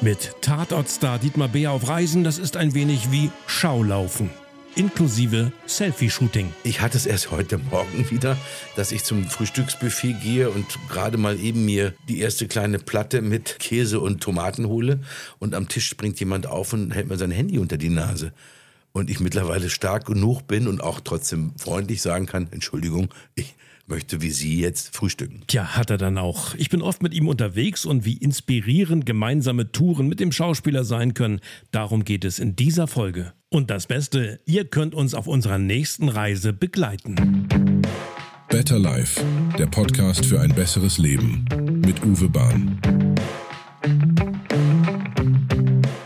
Mit Tatortstar Dietmar Beer auf Reisen, das ist ein wenig wie Schaulaufen. Inklusive Selfie-Shooting. Ich hatte es erst heute Morgen wieder, dass ich zum Frühstücksbuffet gehe und gerade mal eben mir die erste kleine Platte mit Käse und Tomaten hole. Und am Tisch springt jemand auf und hält mir sein Handy unter die Nase. Und ich mittlerweile stark genug bin und auch trotzdem freundlich sagen kann, Entschuldigung, ich möchte wie Sie jetzt frühstücken. Tja, hat er dann auch. Ich bin oft mit ihm unterwegs und wie inspirierend gemeinsame Touren mit dem Schauspieler sein können, darum geht es in dieser Folge. Und das Beste, ihr könnt uns auf unserer nächsten Reise begleiten. Better Life, der Podcast für ein besseres Leben mit Uwe Bahn.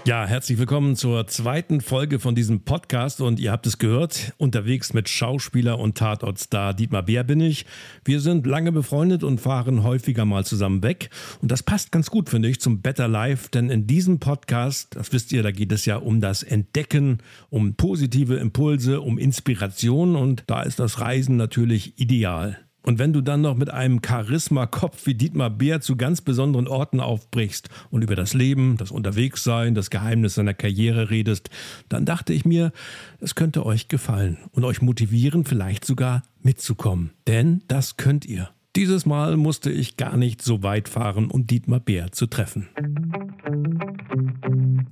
Ja, herzlich willkommen zur zweiten Folge von diesem Podcast und ihr habt es gehört, unterwegs mit Schauspieler und Tatortstar Dietmar Bär bin ich. Wir sind lange befreundet und fahren häufiger mal zusammen weg und das passt ganz gut, finde ich, zum Better Life, denn in diesem Podcast, das wisst ihr, da geht es ja um das Entdecken, um positive Impulse, um Inspiration und da ist das Reisen natürlich ideal. Und wenn du dann noch mit einem Charisma-Kopf wie Dietmar Beer zu ganz besonderen Orten aufbrichst und über das Leben, das Unterwegssein, das Geheimnis seiner Karriere redest, dann dachte ich mir, es könnte euch gefallen und euch motivieren, vielleicht sogar mitzukommen. Denn das könnt ihr. Dieses Mal musste ich gar nicht so weit fahren, um Dietmar Beer zu treffen.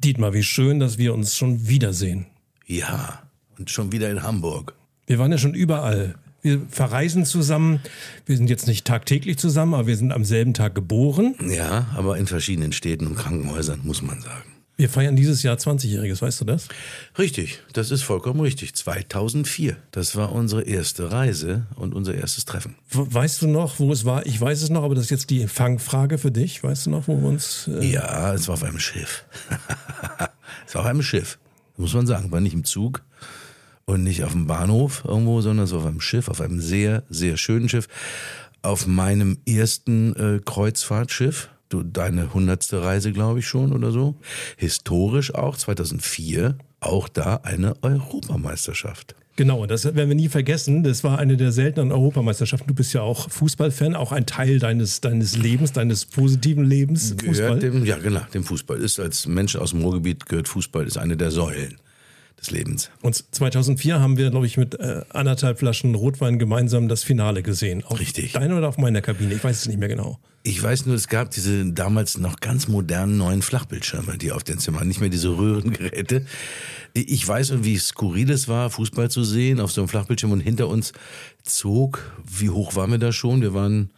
Dietmar, wie schön, dass wir uns schon wiedersehen. Ja, und schon wieder in Hamburg. Wir waren ja schon überall. Wir verreisen zusammen. Wir sind jetzt nicht tagtäglich zusammen, aber wir sind am selben Tag geboren. Ja, aber in verschiedenen Städten und Krankenhäusern, muss man sagen. Wir feiern dieses Jahr 20-Jähriges, weißt du das? Richtig, das ist vollkommen richtig. 2004. Das war unsere erste Reise und unser erstes Treffen. Weißt du noch, wo es war? Ich weiß es noch, aber das ist jetzt die Fangfrage für dich. Weißt du noch, wo wir uns. Äh ja, es war auf einem Schiff. es war auf einem Schiff. Muss man sagen, war nicht im Zug, und nicht auf dem Bahnhof irgendwo, sondern so auf einem Schiff, auf einem sehr, sehr schönen Schiff. Auf meinem ersten äh, Kreuzfahrtschiff, du, deine hundertste Reise, glaube ich schon oder so. Historisch auch, 2004, auch da eine Europameisterschaft. Genau, das werden wir nie vergessen. Das war eine der seltenen Europameisterschaften. Du bist ja auch Fußballfan, auch ein Teil deines, deines Lebens, deines positiven Lebens. Gehört Dem, ja, genau, dem Fußball. Ist als Mensch aus dem Ruhrgebiet gehört Fußball, ist eine der Säulen des Lebens. Und 2004 haben wir, glaube ich, mit äh, anderthalb Flaschen Rotwein gemeinsam das Finale gesehen. Auf Richtig. Deine oder auf meiner Kabine? Ich weiß es nicht mehr genau. Ich weiß nur, es gab diese damals noch ganz modernen neuen Flachbildschirme, die auf den Zimmern, nicht mehr diese Röhrengeräte. Ich weiß, wie skurril es war, Fußball zu sehen auf so einem Flachbildschirm und hinter uns zog, wie hoch waren wir da schon? Wir waren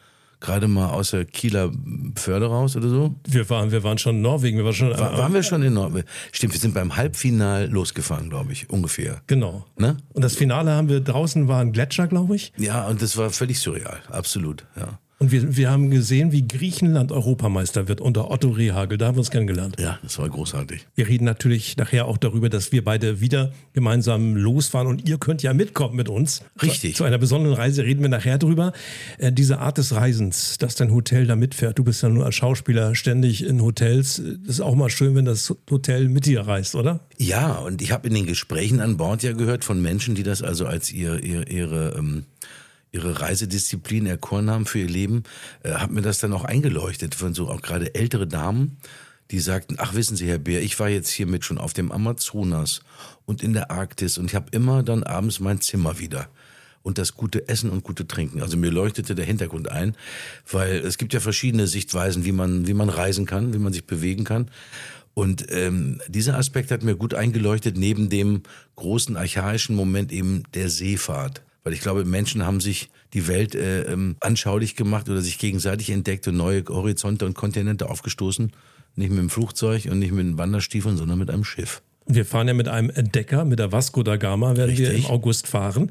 gerade mal aus der Kieler Förde raus oder so? Wir waren, wir waren schon in Norwegen. Wir waren, schon, War, waren wir schon in Norwegen? Stimmt, wir sind beim Halbfinal losgefahren, glaube ich, ungefähr. Genau. Ne? Und das Finale haben wir draußen, war ein Gletscher, glaube ich. Ja, und das war völlig surreal, absolut, ja. Und wir, wir haben gesehen, wie Griechenland Europameister wird unter Otto Rehagel. Da haben wir uns kennengelernt. Ja, das war großartig. Wir reden natürlich nachher auch darüber, dass wir beide wieder gemeinsam losfahren und ihr könnt ja mitkommen mit uns. Richtig. Zu, einer besonderen Reise reden wir nachher drüber. Äh, diese Art des Reisens, dass dein Hotel da mitfährt. Du bist ja nur als Schauspieler ständig in Hotels. Das ist auch mal schön, wenn das Hotel mit dir reist, oder? Ja, und ich habe in den Gesprächen an Bord ja gehört von Menschen, die das also als ihr, ihr ihre ähm ihre Reisedisziplin erkoren haben für ihr Leben, äh, hat mir das dann auch eingeleuchtet von so auch gerade ältere Damen, die sagten, ach wissen Sie, Herr Bär, ich war jetzt hiermit schon auf dem Amazonas und in der Arktis und ich habe immer dann abends mein Zimmer wieder und das gute Essen und gute Trinken. Also mir leuchtete der Hintergrund ein, weil es gibt ja verschiedene Sichtweisen, wie man, wie man reisen kann, wie man sich bewegen kann. Und ähm, dieser Aspekt hat mir gut eingeleuchtet, neben dem großen archaischen Moment eben der Seefahrt. Weil ich glaube, Menschen haben sich die Welt äh, ähm, anschaulich gemacht oder sich gegenseitig entdeckt und neue Horizonte und Kontinente aufgestoßen. Nicht mit dem Flugzeug und nicht mit den Wanderstiefeln, sondern mit einem Schiff. Wir fahren ja mit einem Entdecker, mit der Vasco da Gama werden Richtig. wir im August fahren.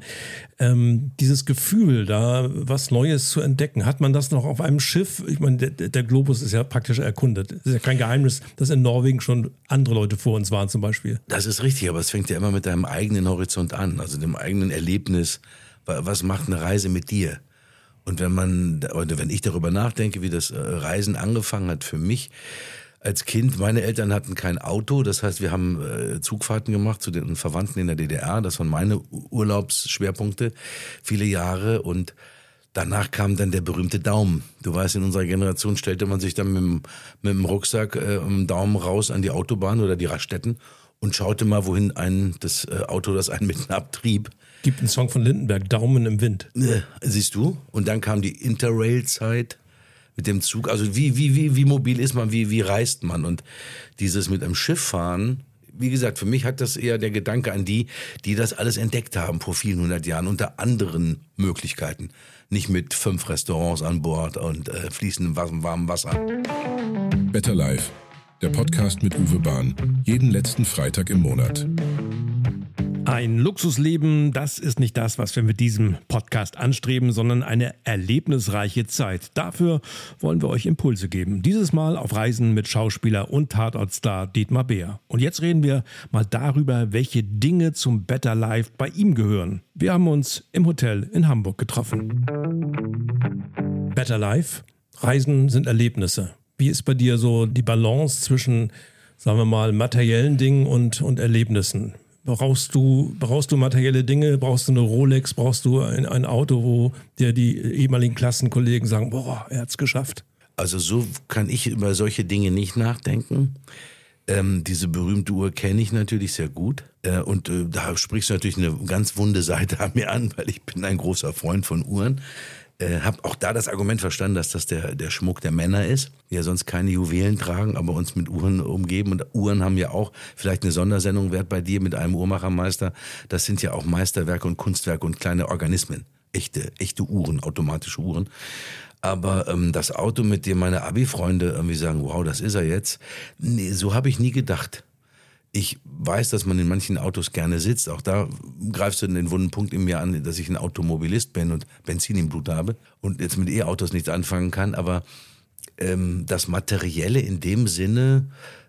Ähm, dieses Gefühl, da was Neues zu entdecken, hat man das noch auf einem Schiff? Ich meine, der, der Globus ist ja praktisch erkundet. Es ist ja kein Geheimnis, dass in Norwegen schon andere Leute vor uns waren zum Beispiel. Das ist richtig, aber es fängt ja immer mit deinem eigenen Horizont an, also dem eigenen Erlebnis. Was macht eine Reise mit dir? Und wenn man, oder wenn ich darüber nachdenke, wie das äh, Reisen angefangen hat für mich, als Kind, meine Eltern hatten kein Auto, das heißt, wir haben äh, Zugfahrten gemacht zu den Verwandten in der DDR, das waren meine Urlaubsschwerpunkte, viele Jahre und Danach kam dann der berühmte Daumen. Du weißt, in unserer Generation stellte man sich dann mit dem, mit dem Rucksack äh, um Daumen raus an die Autobahn oder die Raststätten und schaute mal, wohin ein das äh, Auto, das einen mitten abtrieb. Gibt einen Song von Lindenberg, Daumen im Wind. Äh, siehst du? Und dann kam die Interrail-Zeit mit dem Zug. Also wie, wie, wie, wie mobil ist man, wie, wie reist man? Und dieses mit einem Schiff fahren, wie gesagt, für mich hat das eher der Gedanke an die, die das alles entdeckt haben vor vielen hundert Jahren unter anderen Möglichkeiten. Nicht mit fünf Restaurants an Bord und äh, fließendem warmem Wasser. Better Life, der Podcast mit Uwe Bahn. Jeden letzten Freitag im Monat. Ein Luxusleben, das ist nicht das, was wir mit diesem Podcast anstreben, sondern eine erlebnisreiche Zeit. Dafür wollen wir euch Impulse geben. Dieses Mal auf Reisen mit Schauspieler und Tatortstar Dietmar Beer. Und jetzt reden wir mal darüber, welche Dinge zum Better Life bei ihm gehören. Wir haben uns im Hotel in Hamburg getroffen. Better Life, Reisen sind Erlebnisse. Wie ist bei dir so die Balance zwischen, sagen wir mal, materiellen Dingen und, und Erlebnissen? Brauchst du, brauchst du materielle Dinge? Brauchst du eine Rolex? Brauchst du ein, ein Auto, wo dir die ehemaligen Klassenkollegen sagen, boah, er hat's geschafft? Also so kann ich über solche Dinge nicht nachdenken. Ähm, diese berühmte Uhr kenne ich natürlich sehr gut. Äh, und äh, da sprichst du natürlich eine ganz wunde Seite an mir an, weil ich bin ein großer Freund von Uhren. Äh, habe auch da das Argument verstanden, dass das der, der Schmuck der Männer ist, ja sonst keine Juwelen tragen, aber uns mit Uhren umgeben. Und Uhren haben ja auch vielleicht eine Sondersendung wert bei dir mit einem Uhrmachermeister. Das sind ja auch Meisterwerke und Kunstwerke und kleine Organismen. Echte, echte Uhren, automatische Uhren. Aber ähm, das Auto, mit dem meine Abi-Freunde irgendwie sagen, wow, das ist er jetzt, nee, so habe ich nie gedacht. Ich weiß, dass man in manchen Autos gerne sitzt. Auch da greifst du den wunden Punkt in mir an, dass ich ein Automobilist bin und Benzin im Blut habe und jetzt mit E-Autos nichts anfangen kann. Aber ähm, das Materielle in dem Sinne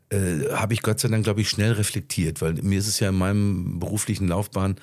äh, habe ich Gott sei Dank, glaube ich, schnell reflektiert, weil mir ist es ja in meinem beruflichen Laufbahn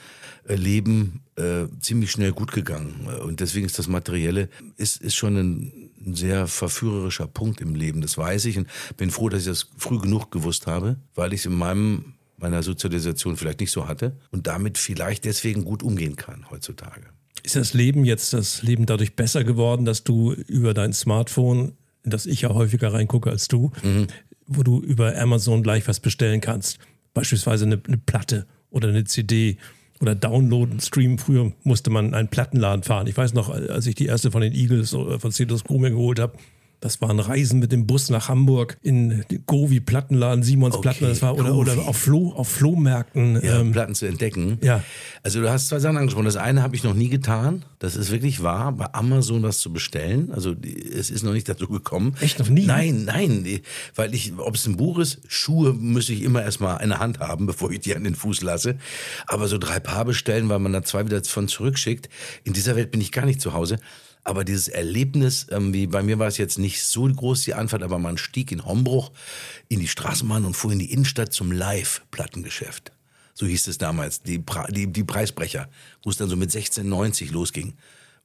äh, äh, ziemlich schnell gut gegangen. Und deswegen ist das Materielle ist, ist schon ein, ein sehr verführerischer Punkt im Leben. Das weiß ich und bin froh, dass ich das früh genug gewusst habe, weil ich es in meinem meiner Sozialisation vielleicht nicht so hatte und damit vielleicht deswegen gut umgehen kann heutzutage. Ist das Leben jetzt das Leben dadurch besser geworden, dass du über dein Smartphone, in das ich ja häufiger reingucke als du, mhm. wo du über Amazon gleich was bestellen kannst? Beispielsweise eine, eine Platte oder eine CD oder downloaden, streamen. Früher musste man einen Plattenladen fahren. Ich weiß noch, als ich die erste von den Eagles oder von Cetus Crew mir geholt habe, das waren Reisen mit dem Bus nach Hamburg in Govi Plattenladen, Simons okay, Platten, das war oder, oder auf, Flo, auf Flohmärkten. Ja, ähm, Platten zu entdecken. Ja. Also du hast zwei Sachen angesprochen. Das eine habe ich noch nie getan. Das ist wirklich wahr, bei Amazon was zu bestellen. Also es ist noch nicht dazu gekommen. Echt noch nie? Nein, nein. Weil ich, ob es ein Buch ist, Schuhe müsse ich immer erstmal eine Hand haben, bevor ich die an den Fuß lasse. Aber so drei Paar bestellen, weil man da zwei wieder von zurückschickt. In dieser Welt bin ich gar nicht zu Hause. Aber dieses Erlebnis, ähm, wie bei mir war es jetzt nicht so groß die Anfahrt, aber man stieg in Hombruch in die Straßenbahn und fuhr in die Innenstadt zum Live-Plattengeschäft. So hieß es damals, die, die, die Preisbrecher, wo es dann so mit 16,90 losging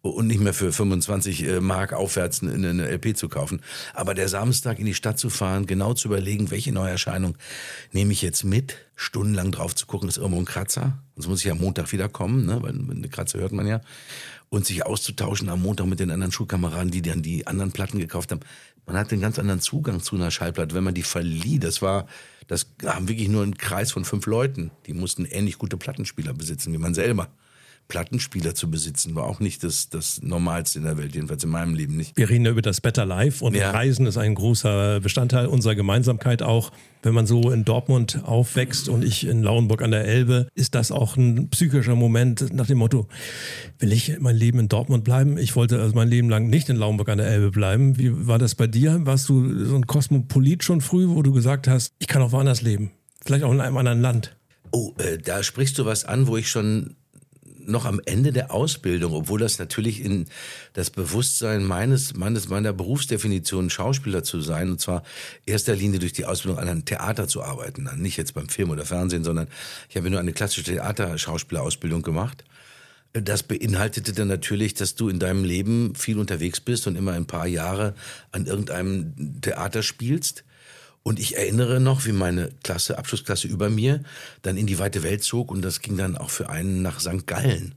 und nicht mehr für 25 äh, Mark aufwärts eine, LP zu kaufen. Aber der Samstag in die Stadt zu fahren, genau zu überlegen, welche Neuerscheinung nehme ich jetzt mit, stundenlang drauf zu gucken, ist irgendwo ein Kratzer. Sonst muss ich ja Montag wiederkommen, ne? weil eine Kratzer hört man ja und sich auszutauschen am Montag mit den anderen Schulkameraden, die dann die anderen Platten gekauft haben. Man hat einen ganz anderen Zugang zu einer Schallplatte, wenn man die verlieh. Das war, das haben wirklich nur einen Kreis von fünf Leuten. Die mussten ähnlich gute Plattenspieler besitzen wie man selber. Plattenspieler zu besitzen, war auch nicht das, das Normalste in der Welt, jedenfalls in meinem Leben nicht. Wir reden ja über das Better Life und ja. Reisen ist ein großer Bestandteil unserer Gemeinsamkeit auch. Wenn man so in Dortmund aufwächst und ich in Lauenburg an der Elbe, ist das auch ein psychischer Moment nach dem Motto, will ich mein Leben in Dortmund bleiben? Ich wollte also mein Leben lang nicht in Lauenburg an der Elbe bleiben. Wie war das bei dir? Warst du so ein Kosmopolit schon früh, wo du gesagt hast, ich kann auch woanders leben? Vielleicht auch in einem anderen Land? Oh, äh, da sprichst du was an, wo ich schon noch am Ende der Ausbildung, obwohl das natürlich in das Bewusstsein meines, meines, meiner Berufsdefinition Schauspieler zu sein, und zwar erster Linie durch die Ausbildung an einem Theater zu arbeiten, nicht jetzt beim Film oder Fernsehen, sondern ich habe nur eine klassische Theaterschauspielerausbildung gemacht. Das beinhaltete dann natürlich, dass du in deinem Leben viel unterwegs bist und immer ein paar Jahre an irgendeinem Theater spielst und ich erinnere noch, wie meine Klasse, Abschlussklasse über mir, dann in die weite Welt zog und das ging dann auch für einen nach St. Gallen.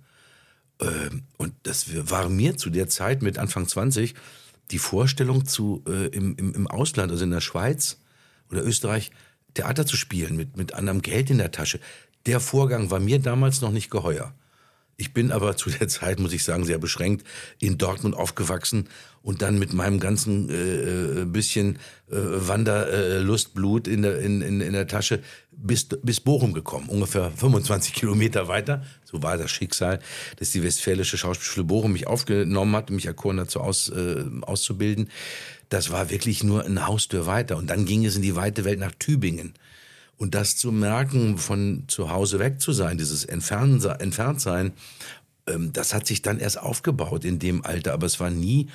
Ähm, und das war mir zu der Zeit mit Anfang 20 die Vorstellung zu äh, im, im, im Ausland, also in der Schweiz oder Österreich, Theater zu spielen mit, mit anderem Geld in der Tasche. Der Vorgang war mir damals noch nicht geheuer. Ich bin aber zu der Zeit, muss ich sagen, sehr beschränkt in Dortmund aufgewachsen und dann mit meinem ganzen äh, äh bisschen äh, Wanderlustblut äh, in, der, in, in, in der Tasche bis, bis Bochum gekommen, ungefähr 25 Kilometer weiter. So war das Schicksal, dass die Westfälische Schauspielschule Bochum mich aufgenommen hat, mich erkoren so aus, äh, auszubilden. Das war wirklich nur eine Haustür weiter. Und dann ging es in die weite Welt nach Tübingen. Und das zu merken, von zu Hause weg zu sein, dieses Entferntsein, ähm, das hat sich dann erst aufgebaut in dem Alter. Aber es war nie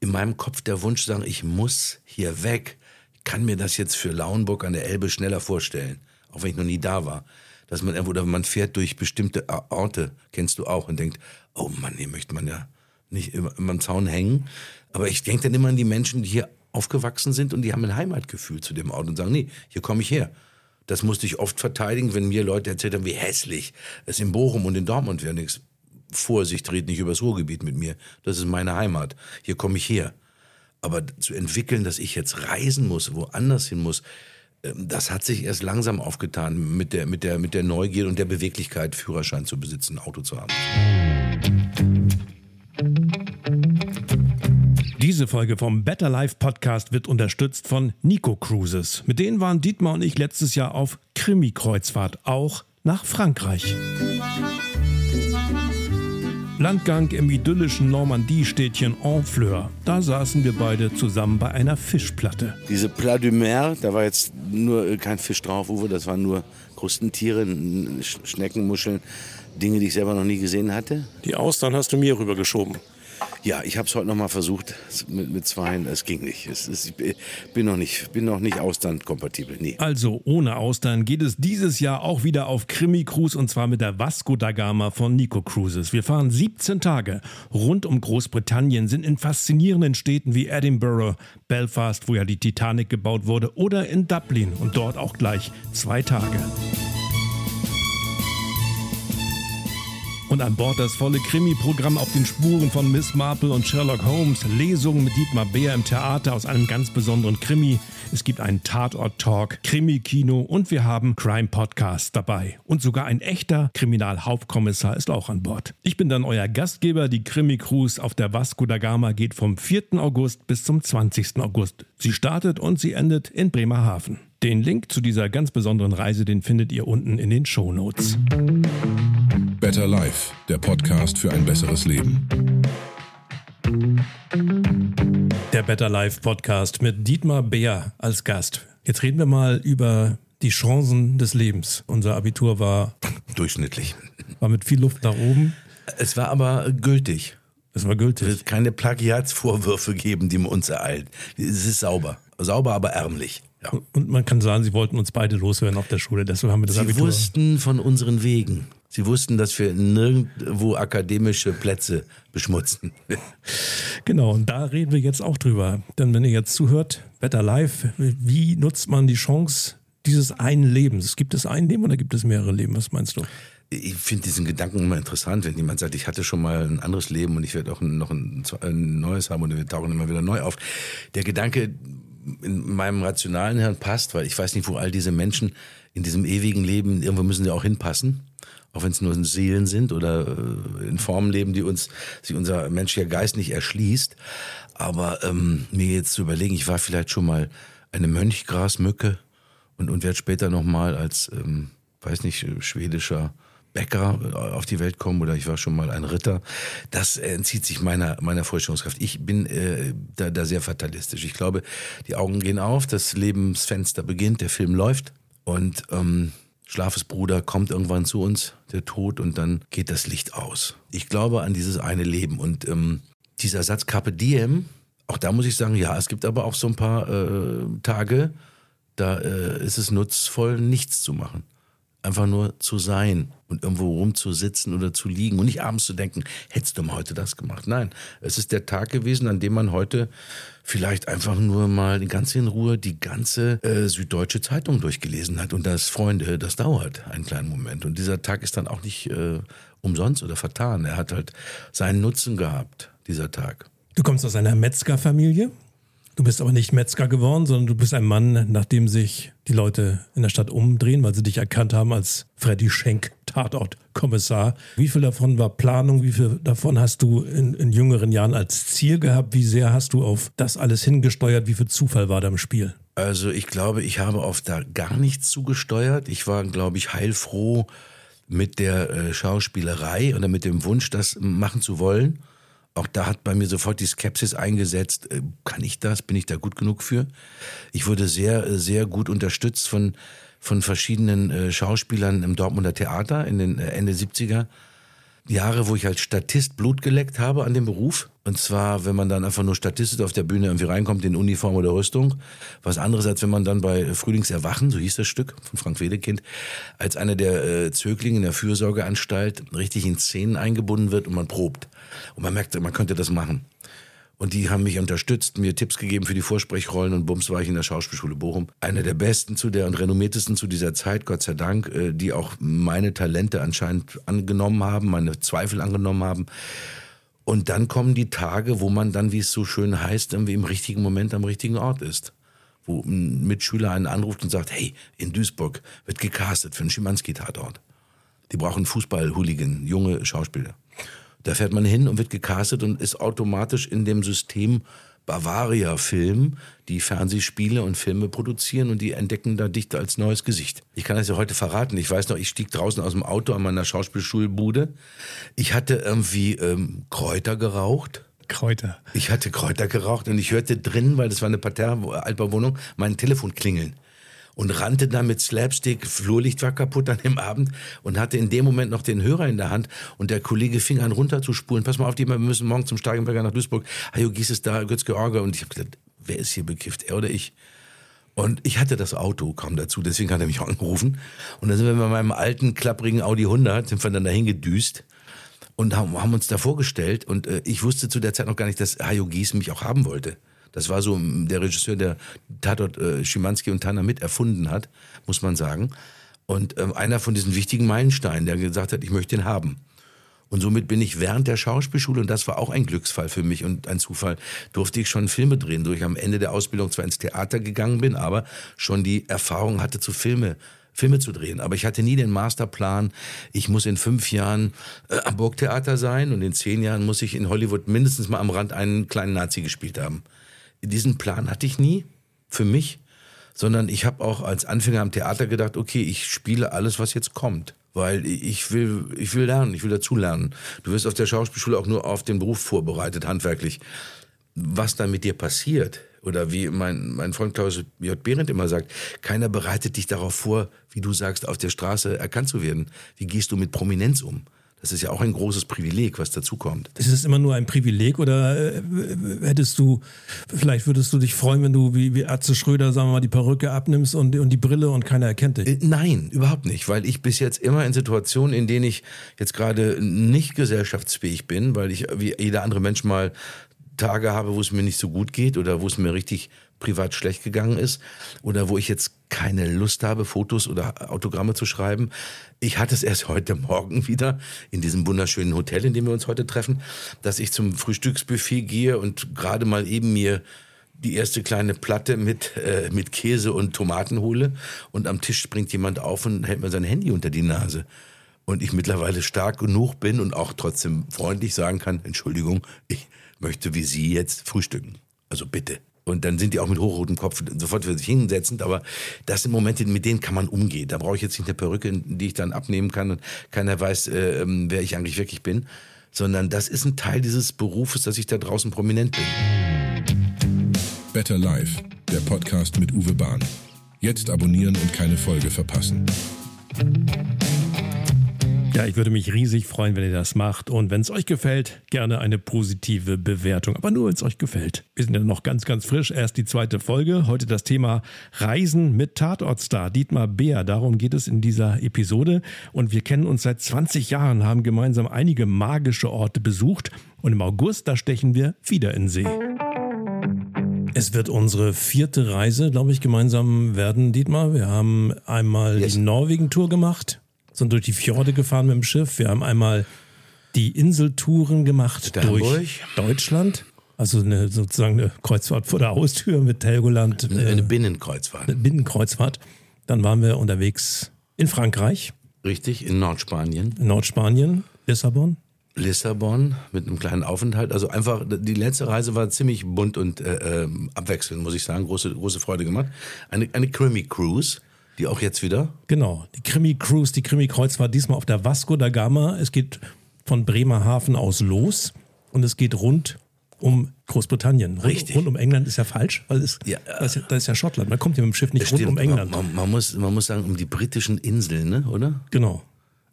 in meinem Kopf der Wunsch zu sagen, ich muss hier weg. Ich kann mir das jetzt für Lauenburg an der Elbe schneller vorstellen, auch wenn ich noch nie da war. Dass man oder man fährt durch bestimmte Orte, kennst du auch, und denkt, oh Mann, hier möchte man ja nicht immer, immer am Zaun hängen. Aber ich denke dann immer an die Menschen, die hier aufgewachsen sind und die haben ein Heimatgefühl zu dem Ort und sagen, nee, hier komme ich her. Das musste ich oft verteidigen, wenn mir Leute erzählt haben, wie hässlich es in Bochum und in Dortmund wäre. Nichts. Vorsicht, red nicht übers Ruhrgebiet mit mir. Das ist meine Heimat. Hier komme ich her. Aber zu entwickeln, dass ich jetzt reisen muss, woanders hin muss, ähm, das hat sich erst langsam aufgetan mit der, mit der, mit der Neugier und der Beweglichkeit, Führerschein zu besitzen, ein Auto zu haben. Diese Folge vom Better Life Podcast wird unterstützt von Nico Cruises. Mit denen waren Dietmar und ich letztes Jahr auf Krimi-Kreuzfahrt, auch nach Frankreich. Landgang im idyllischen Normandie-Städtchen Honfleur. Da saßen wir beide zusammen bei einer Fischplatte. Diese Plat du Mer, da war jetzt nur kein Fisch drauf, Uwe, das waren nur Krustentiere, Schnecken, Muscheln, Dinge, die ich selber noch nie gesehen hatte. Die Austern hast du mir rübergeschoben. Ja, ich habe es heute noch mal versucht mit, mit Zweien. Es ging nicht. Es, es, ich bin noch nicht, bin noch nicht austernkompatibel. Nee. Also ohne Austern geht es dieses Jahr auch wieder auf Krimi-Cruise und zwar mit der Vasco da Gama von Nico Cruises. Wir fahren 17 Tage rund um Großbritannien, sind in faszinierenden Städten wie Edinburgh, Belfast, wo ja die Titanic gebaut wurde, oder in Dublin und dort auch gleich zwei Tage. Und an Bord das volle Krimi-Programm auf den Spuren von Miss Marple und Sherlock Holmes, Lesungen mit Dietmar Beer im Theater aus einem ganz besonderen Krimi. Es gibt einen Tatort-Talk, Krimi-Kino und wir haben Crime-Podcast dabei. Und sogar ein echter Kriminalhauptkommissar ist auch an Bord. Ich bin dann euer Gastgeber. Die Krimi-Cruise auf der Vasco da Gama geht vom 4. August bis zum 20. August. Sie startet und sie endet in Bremerhaven. Den Link zu dieser ganz besonderen Reise, den findet ihr unten in den Show Notes. Better Life, der Podcast für ein besseres Leben. Der Better Life Podcast mit Dietmar Beer als Gast. Jetzt reden wir mal über die Chancen des Lebens. Unser Abitur war durchschnittlich. War mit viel Luft nach oben. Es war aber gültig. Es war gültig. Es wird keine Plagiatsvorwürfe geben, die uns ereilt. Es ist sauber. Sauber, aber ärmlich. Ja. Und man kann sagen, sie wollten uns beide loswerden auf der Schule, deshalb haben wir das Sie Abitur. wussten von unseren Wegen. Sie wussten, dass wir nirgendwo akademische Plätze beschmutzen. genau, und da reden wir jetzt auch drüber. Denn wenn ihr jetzt zuhört, Better Life, wie nutzt man die Chance dieses einen Lebens? Gibt es ein Leben oder gibt es mehrere Leben? Was meinst du? Ich finde diesen Gedanken immer interessant, wenn jemand sagt, ich hatte schon mal ein anderes Leben und ich werde auch noch ein, ein neues haben und wir tauchen immer wieder neu auf. Der Gedanke, in meinem rationalen Hirn passt, weil ich weiß nicht, wo all diese Menschen in diesem ewigen Leben, irgendwo müssen sie auch hinpassen. Auch wenn es nur Seelen sind oder äh, in Formen leben, die uns, sich unser menschlicher Geist nicht erschließt. Aber ähm, mir jetzt zu überlegen, ich war vielleicht schon mal eine Mönchgrasmücke und, und werde später nochmal als, ähm, weiß nicht, schwedischer Bäcker äh, auf die Welt kommen oder ich war schon mal ein Ritter. Das entzieht sich meiner, meiner Vorstellungskraft. Ich bin äh, da, da sehr fatalistisch. Ich glaube, die Augen gehen auf, das Lebensfenster beginnt, der Film läuft und ähm, Schlafesbruder kommt irgendwann zu uns, der Tod, und dann geht das Licht aus. Ich glaube an dieses eine Leben und ähm, dieser Satz Carpe Diem, auch da muss ich sagen, ja, es gibt aber auch so ein paar äh, Tage, da äh, ist es nutzvoll, nichts zu machen einfach nur zu sein und irgendwo rumzusitzen oder zu liegen und nicht abends zu denken, hättest du mal heute das gemacht. Nein, es ist der Tag gewesen, an dem man heute vielleicht einfach nur mal ganz in Ruhe die ganze äh, Süddeutsche Zeitung durchgelesen hat. Und das, Freunde, das dauert einen kleinen Moment. Und dieser Tag ist dann auch nicht äh, umsonst oder vertan. Er hat halt seinen Nutzen gehabt, dieser Tag. Du kommst aus einer Metzgerfamilie? Du bist aber nicht Metzger geworden, sondern du bist ein Mann, nachdem sich die Leute in der Stadt umdrehen, weil sie dich erkannt haben als Freddy Schenk, Tatortkommissar. Wie viel davon war Planung? Wie viel davon hast du in, in, jüngeren Jahren als Ziel gehabt? Wie sehr hast du auf das alles hingesteuert? Wie viel Zufall war da im Spiel? Also ich glaube, ich habe auf da gar nichts zugesteuert. Ich war, glaube ich, heilfroh mit der äh, Schauspielerei oder mit dem Wunsch, das machen zu wollen. Auch da hat bei mir sofort die Skepsis eingesetzt. Äh, kann ich das? Bin ich da gut genug für? Ich wurde sehr, äh, sehr gut unterstützt von, von verschiedenen äh, Schauspielern im Dortmunder Theater in den Ende 70er Jahre, wo ich als Statist Blut geleckt habe an dem Beruf. Und zwar, wenn man dann einfach nur Statist auf der Bühne irgendwie reinkommt in Uniform oder Rüstung. Was anderes, als wenn man dann bei Frühlingserwachen, so hieß das Stück von Frank Wedekind, als einer der äh, Zöglinge in der Fürsorgeanstalt richtig in Szenen eingebunden wird und man probt. Und man merkt, man könnte das machen. Und die haben mich unterstützt, mir Tipps gegeben für die Vorsprechrollen und bums war ich in der Schauspielschule Bochum. Einer der besten zu der und renommiertesten zu dieser Zeit, Gott sei Dank, äh, die auch meine Talente anscheinend angenommen haben, meine Zweifel angenommen haben. Und dann kommen die Tage, wo man dann, wie es so schön heißt, irgendwie im richtigen Moment am richtigen Ort ist. Wo ein Mitschüler einen anruft und sagt, hey, in Duisburg wird gecastet für einen Schimanski-Tatort. Die brauchen Fußball-Hooligan, junge Schauspieler. Da fährt man hin und wird gecastet und ist automatisch in dem System Bavaria Film, die Fernsehspiele und Filme produzieren und die entdecken da Dichter als neues Gesicht. Ich kann das ja heute verraten. Ich weiß noch, ich stieg draußen aus dem Auto an meiner Schauspielschulbude. Ich hatte irgendwie ähm, Kräuter geraucht. Kräuter. Ich hatte Kräuter geraucht und ich hörte drin, weil das war eine Parterre-Altbauwohnung, mein Telefon klingeln und rannte dann mit Slapstick, Flurlicht war kaputt an dem Abend und hatte in dem Moment noch den Hörer in der Hand und der Kollege fing an runterzuspulen. Pass mal auf, die, wir müssen morgen zum Starkenberger nach Duisburg. Hajo Gies ist da, Götz-George. Und ich habe gesagt, wer ist hier bekifft, er oder ich? Und ich hatte das Auto kaum dazu, deswegen hat er mich auch angerufen. Und dann sind wir bei meinem alten, klapprigen Audi 100, sind wir dann dahin gedüst und haben, haben uns da vorgestellt. Und äh, ich wusste zu der Zeit noch gar nicht, dass Hajo Gies mich auch haben wollte. Das war so der Regisseur, der Tatort äh, Schimanski und Tanner mit erfunden hat, muss man sagen. Und ähm, einer von diesen wichtigen Meilensteinen, der gesagt hat, ich möchte ihn haben. Und somit bin ich während der Schauspielschule, und das war auch ein Glücksfall für mich und ein Zufall, durfte ich schon Filme drehen, so ich am Ende der Ausbildung zwar ins Theater gegangen bin, aber schon die Erfahrung hatte zu Filme. Filme zu drehen. Aber ich hatte nie den Masterplan, ich muss in fünf Jahren äh, am Burgtheater sein und in zehn Jahren muss ich in Hollywood mindestens mal am Rand einen kleinen Nazi gespielt haben diesen Plan hatte ich nie für mich, sondern ich habe auch als Anfänger am Theater gedacht, okay, ich spiele alles, was jetzt kommt. Weil ich will, ich will lernen, ich will dazulernen. Du wirst auf der Schauspielschule auch nur auf den Beruf vorbereitet, handwerklich. Was dann mit dir passiert, oder wie mein, mein Freund Klaus J. Behrendt immer sagt, keiner bereitet dich darauf vor, wie du sagst, auf der Straße erkannt zu werden. Wie gehst du mit Prominenz um? Das ist ja auch ein großes Privileg, was dazu kommt. Ist es immer nur ein Privileg oder äh, hättest du, vielleicht würdest du dich freuen, wenn du wie, wie Atze Schröder, sagen wir mal, die Perücke abnimmst und, und die Brille und keiner erkennt dich? Äh, nein, überhaupt nicht, weil ich bis jetzt immer in Situationen, in denen ich jetzt gerade nicht gesellschaftsfähig bin, weil ich wie jeder andere Mensch mal Tage habe, wo es mir nicht so gut geht oder wo es mir richtig privat schlecht gegangen ist oder wo ich jetzt keine Lust habe, Fotos oder Autogramme zu schreiben. Ich hatte es erst heute Morgen wieder in diesem wunderschönen Hotel, in dem wir uns heute treffen, dass ich zum Frühstücksbuffet gehe und gerade mal eben mir die erste kleine Platte mit, äh, mit Käse und Tomaten hole und am Tisch springt jemand auf und hält mir sein Handy unter die Nase. Und ich mittlerweile stark genug bin und auch trotzdem freundlich sagen kann, Entschuldigung, ich möchte wie Sie jetzt frühstücken. Also bitte. Und dann sind die auch mit hochrotem Kopf sofort für sich hinsetzend. Aber das sind Momente, mit denen kann man umgehen. Da brauche ich jetzt nicht eine Perücke, die ich dann abnehmen kann und keiner weiß, äh, ähm, wer ich eigentlich wirklich bin. Sondern das ist ein Teil dieses Berufes, dass ich da draußen prominent bin. Better Life, der Podcast mit Uwe Bahn. Jetzt abonnieren und keine Folge verpassen. Ja, ich würde mich riesig freuen, wenn ihr das macht. Und wenn es euch gefällt, gerne eine positive Bewertung. Aber nur, wenn es euch gefällt. Wir sind ja noch ganz, ganz frisch. Erst die zweite Folge. Heute das Thema Reisen mit Tatortstar Dietmar Beer. Darum geht es in dieser Episode. Und wir kennen uns seit 20 Jahren, haben gemeinsam einige magische Orte besucht. Und im August, da stechen wir wieder in See. Es wird unsere vierte Reise, glaube ich, gemeinsam werden, Dietmar. Wir haben einmal Yes. die Norwegen-Tour gemacht, sind durch die Fjorde gefahren mit dem Schiff. Wir haben einmal die Inseltouren gemacht Sternburg. durch Deutschland. Also eine, sozusagen eine Kreuzfahrt vor der Haustür mit Helgoland, Eine, äh, eine Binnenkreuzfahrt. eine Binnenkreuzfahrt. Dann waren wir unterwegs in Frankreich, Richtig, in Nordspanien. in Nordspanien, Lissabon. Lissabon mit einem kleinen Aufenthalt. Also einfach, die letzte Reise war ziemlich bunt und äh, äh, abwechselnd, muss ich sagen. Große, große Freude gemacht. Eine, eine Crimi Cruise, die auch jetzt wieder. Genau, die Krimi-Cruise, die Krimi-Kreuzfahrt diesmal auf der Vasco da Gama. Es geht von Bremerhaven aus los und es geht rund um Großbritannien. Rund, Richtig. Rund um England ist ja falsch, weil es, Ja, da, ist ja, da ist ja Schottland. Man kommt ja mit dem Schiff nicht rund um England. Man, man, muss, man muss sagen, um die britischen Inseln, ne, oder? Genau.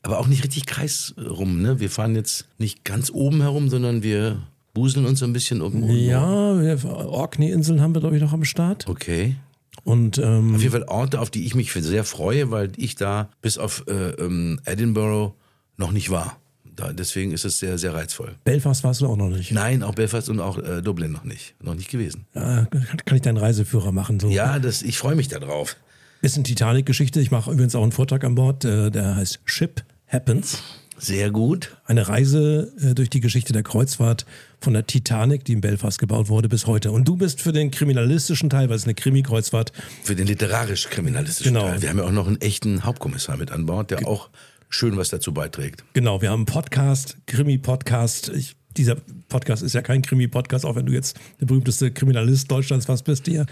Aber auch nicht richtig kreisrum, ne? Wir fahren jetzt nicht ganz oben herum, sondern wir buseln uns so ein bisschen um. um Ja, Orkney-Inseln haben wir, glaube ich, noch am Start. Okay. Und ähm, Auf jeden Fall Orte, auf die ich mich sehr freue, weil ich da bis auf äh, ähm, Edinburgh noch nicht war. Da, deswegen ist es sehr, sehr reizvoll. Belfast warst du auch noch nicht. Nein, auch Belfast und auch äh, Dublin noch nicht. Noch nicht gewesen. Ja, kann, ich deinen Reiseführer machen? So. Ja, das, ich freue mich da drauf. Bisschen Titanic-Geschichte. Ich mache übrigens auch einen Vortrag an Bord, äh, der heißt Ship Happens. Sehr gut. Eine Reise äh, durch die Geschichte der Kreuzfahrt von der Titanic, die in Belfast gebaut wurde, bis heute. Und du bist für den kriminalistischen Teil, weil es eine Krimi-Kreuzfahrt Für den literarisch-kriminalistischen Genau. Teil. Wir haben ja auch noch einen echten Hauptkommissar mit an Bord, der auch schön was dazu beiträgt. Genau, wir haben einen Podcast, Krimi-Podcast. Dieser Podcast ist ja kein Krimi-Podcast, auch wenn du jetzt der berühmteste Kriminalist Deutschlands fast bist hier.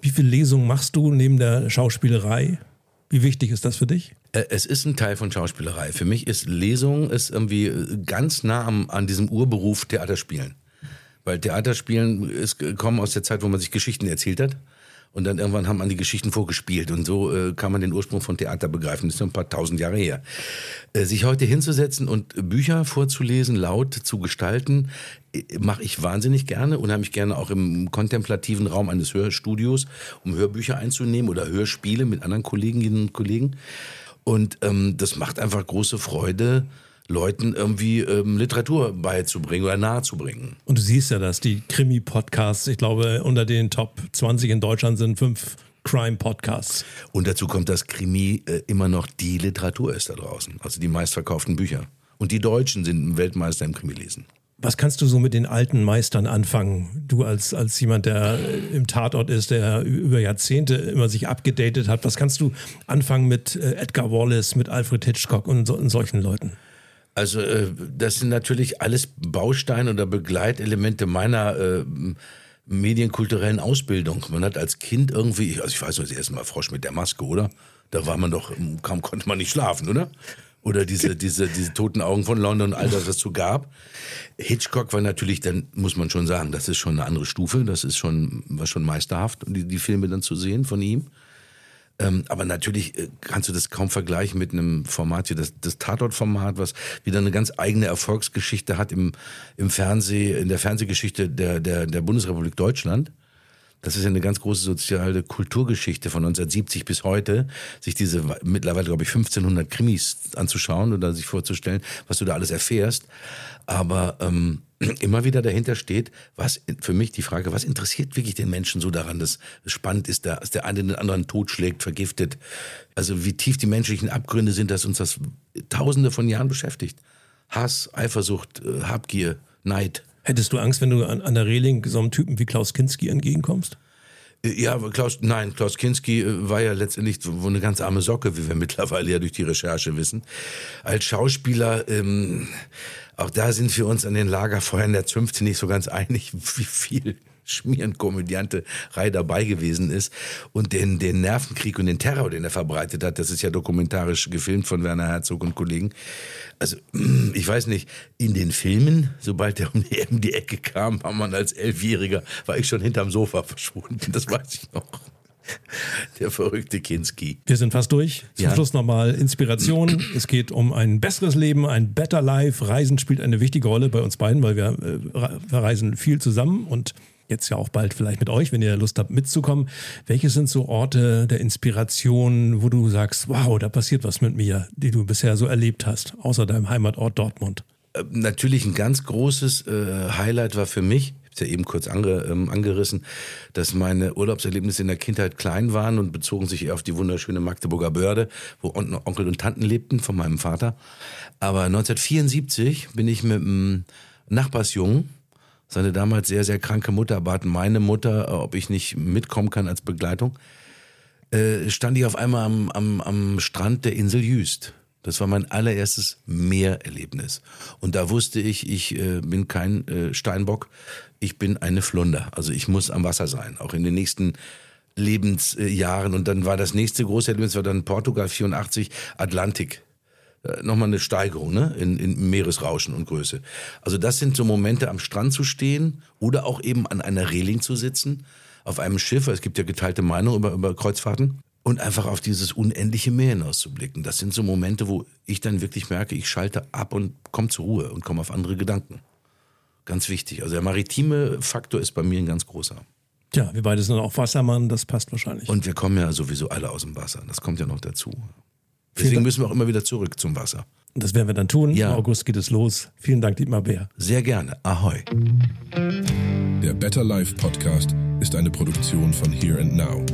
Wie viele Lesungen machst du neben der Schauspielerei? Wie wichtig ist das für dich? Äh, Es ist ein Teil von Schauspielerei. Für mich ist Lesung ist irgendwie äh, ganz nah am, an diesem Urberuf Theaterspielen. Weil Theaterspielen ist gekommen aus der Zeit, wo man sich Geschichten erzählt hat. Und dann irgendwann haben man die Geschichten vorgespielt. Und so äh, kann man den Ursprung von Theater begreifen. Das ist noch ein paar tausend Jahre her. Äh, sich heute hinzusetzen und Bücher vorzulesen, laut zu gestalten, äh, mache ich wahnsinnig gerne. Unheimlich gerne auch im kontemplativen Raum eines Hörstudios, um Hörbücher einzunehmen oder Hörspiele mit anderen Kolleginnen und Kollegen. Und ähm, das macht einfach große Freude, Leuten irgendwie ähm, Literatur beizubringen oder nahezubringen. Und du siehst ja, dass die Krimi-Podcasts, ich glaube, unter den Top 20 in Deutschland sind fünf Crime-Podcasts. Und dazu kommt, dass Krimi äh, immer noch die Literatur ist da draußen. Also die meistverkauften Bücher. Und die Deutschen sind Weltmeister im Krimi-Lesen. Was kannst du so mit den alten Meistern anfangen? Du als, als jemand, der im Tatort ist, der über Jahrzehnte immer sich abgedatet hat. Was kannst du anfangen mit äh, Edgar Wallace, mit Alfred Hitchcock und, so, und solchen Leuten? Also äh, das sind natürlich alles Bausteine oder Begleitelemente meiner äh, medienkulturellen Ausbildung. Man hat als Kind irgendwie, also ich weiß noch, das erste Mal Frosch mit der Maske, oder? Da war man doch, kaum konnte man nicht schlafen, oder? Oder diese, diese, diese toten Augen von London, all das, was es dazu gab. Hitchcock war natürlich, dann muss man schon sagen, das ist schon eine andere Stufe, das ist schon, war schon meisterhaft, die, die Filme dann zu sehen von ihm. Ähm, aber natürlich äh, kannst du das kaum vergleichen mit einem Format hier, das, das Tatort-Format, was wieder eine ganz eigene Erfolgsgeschichte hat im, im Fernseh, in der Fernsehgeschichte der, der, der Bundesrepublik Deutschland. Das ist ja eine ganz große soziale Kulturgeschichte von 1970 bis heute, sich diese mittlerweile, glaube ich, 1500 Krimis anzuschauen oder sich vorzustellen, was du da alles erfährst. Aber ähm, immer wieder dahinter steht, was für mich die Frage, was interessiert wirklich den Menschen so daran, dass es spannend ist, dass der eine den anderen totschlägt, vergiftet. Also wie tief die menschlichen Abgründe sind, dass uns das tausende von Jahren beschäftigt. Hass, Eifersucht, äh, Habgier, Neid. Hättest du Angst, wenn du an, an der Reling so einem Typen wie Klaus Kinski entgegenkommst? Äh, Ja, Klaus, nein, Klaus Kinski äh, war ja letztendlich so eine ganz arme Socke, wie wir mittlerweile ja durch die Recherche wissen. Als Schauspieler, ähm, auch da sind wir uns an den Lagerfeuern der Zünfte nicht so ganz einig, wie viel Schmierenkomödianterei dabei gewesen ist. Und den, den Nervenkrieg und den Terror, den er verbreitet hat, das ist ja dokumentarisch gefilmt von Werner Herzog und Kollegen. Also, ich weiß nicht, in den Filmen, sobald er um die Ecke kam, war man als Elfjähriger, war ich schon hinterm Sofa verschwunden. Das weiß ich noch. Der verrückte Kinski. Wir sind fast durch. Zum Ja. Schluss nochmal Inspiration. es geht um ein besseres Leben, ein Better Life. Reisen spielt eine wichtige Rolle bei uns beiden, weil wir, äh, reisen viel zusammen und jetzt ja auch bald vielleicht mit euch, wenn ihr Lust habt mitzukommen. Welche sind so Orte der Inspiration, wo du sagst, wow, da passiert was mit mir, die du bisher so erlebt hast, außer deinem Heimatort Dortmund? Äh, Natürlich ein ganz großes äh, Highlight war für mich, ja eben kurz ange, ähm, angerissen, dass meine Urlaubserlebnisse in der Kindheit klein waren und bezogen sich eher auf die wunderschöne Magdeburger Börde, wo On Onkel und Tanten lebten von meinem Vater. Aber 1974 bin ich mit einem Nachbarsjungen, seine damals sehr, sehr kranke Mutter bat meine Mutter, äh, ob ich nicht mitkommen kann als Begleitung, äh, stand ich auf einmal am, am, am Strand der Insel Jüst. Das war mein allererstes Meererlebnis. Und da wusste ich, ich äh, bin kein äh, Steinbock, ich bin eine Flunder. Also ich muss am Wasser sein, auch in den nächsten Lebensjahren. Und dann war das nächste große Erlebnis, war dann Portugal 84, Atlantik. Äh, Nochmal eine Steigerung ne? in, in Meeresrauschen und Größe. Also das sind so Momente, am Strand zu stehen oder auch eben an einer Reling zu sitzen, auf einem Schiff, es gibt ja geteilte Meinung über, über Kreuzfahrten, und einfach auf dieses unendliche Meer hinauszublicken. Das sind so Momente, wo ich dann wirklich merke, ich schalte ab und komme zur Ruhe und komme auf andere Gedanken. Ganz wichtig. Also der maritime Faktor ist bei mir ein ganz großer. Tja, wir beide sind auch Wassermann, das passt wahrscheinlich. Und wir kommen ja sowieso alle aus dem Wasser. Das kommt ja noch dazu. Deswegen müssen wir auch immer wieder zurück zum Wasser. das werden wir dann tun. Ja. Im August geht es los. Vielen Dank, Dietmar Bär. Sehr gerne. Ahoi. Der Better Life Podcast ist eine Produktion von Here and Now.